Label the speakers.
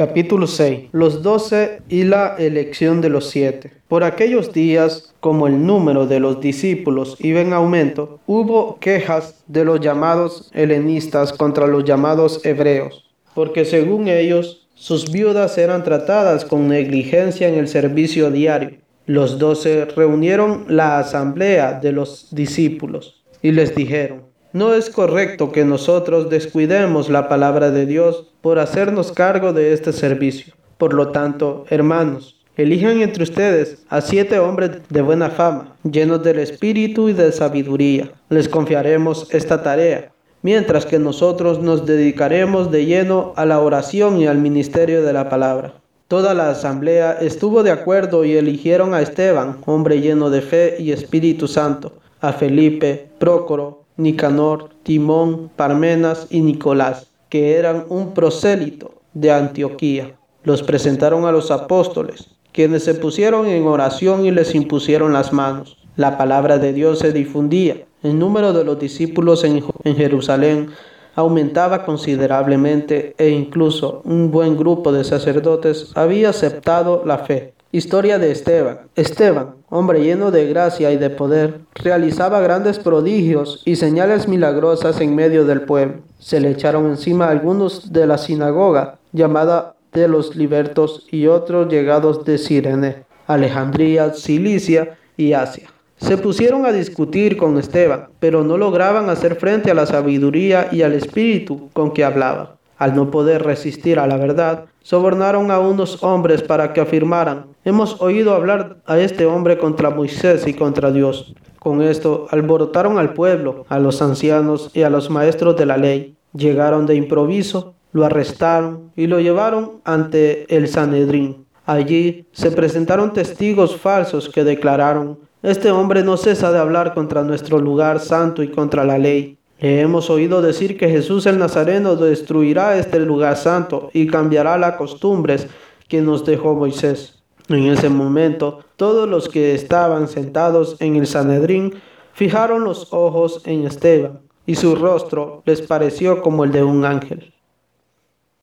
Speaker 1: Capítulo 6. Los doce y la elección de los siete. Por aquellos días, como el número de los discípulos iba en aumento, hubo quejas de los llamados helenistas contra los llamados hebreos, porque según ellos, sus viudas eran tratadas con negligencia en el servicio diario. Los doce reunieron la asamblea de los discípulos y les dijeron, no es correcto que nosotros descuidemos la palabra de Dios por hacernos cargo de este servicio. Por lo tanto, hermanos, elijan entre ustedes a siete hombres de buena fama, llenos del espíritu y de sabiduría. Les confiaremos esta tarea, mientras que nosotros nos dedicaremos de lleno a la oración y al ministerio de la palabra. Toda la asamblea estuvo de acuerdo y eligieron a Esteban, hombre lleno de fe y Espíritu Santo, a Felipe, Prócoro, Nicanor, Timón, Parmenas y Nicolás, que eran un prosélito de Antioquía. Los presentaron a los apóstoles, quienes se pusieron en oración y les impusieron las manos. La palabra de Dios se difundía. El número de los discípulos en, Jerusalén aumentaba considerablemente e incluso un buen grupo de sacerdotes había aceptado la fe. Historia de Esteban. Esteban, hombre lleno de gracia y de poder, realizaba grandes prodigios y señales milagrosas en medio del pueblo. Se le echaron encima algunos de la sinagoga, llamada de los libertos, y otros llegados de Sirene, Alejandría, Cilicia y Asia. Se pusieron a discutir con Esteban, pero no lograban hacer frente a la sabiduría y al espíritu con que hablaba. Al no poder resistir a la verdad, sobornaron a unos hombres para que afirmaran, hemos oído hablar a este hombre contra Moisés y contra Dios. Con esto alborotaron al pueblo, a los ancianos y a los maestros de la ley. Llegaron de improviso, lo arrestaron y lo llevaron ante el Sanedrín. Allí se presentaron testigos falsos que declararon, este hombre no cesa de hablar contra nuestro lugar santo y contra la ley. Le hemos oído decir que Jesús el Nazareno destruirá este lugar santo y cambiará las costumbres que nos dejó Moisés. En ese momento, todos los que estaban sentados en el Sanedrín fijaron los ojos en Esteban, y su rostro les pareció como el de un ángel.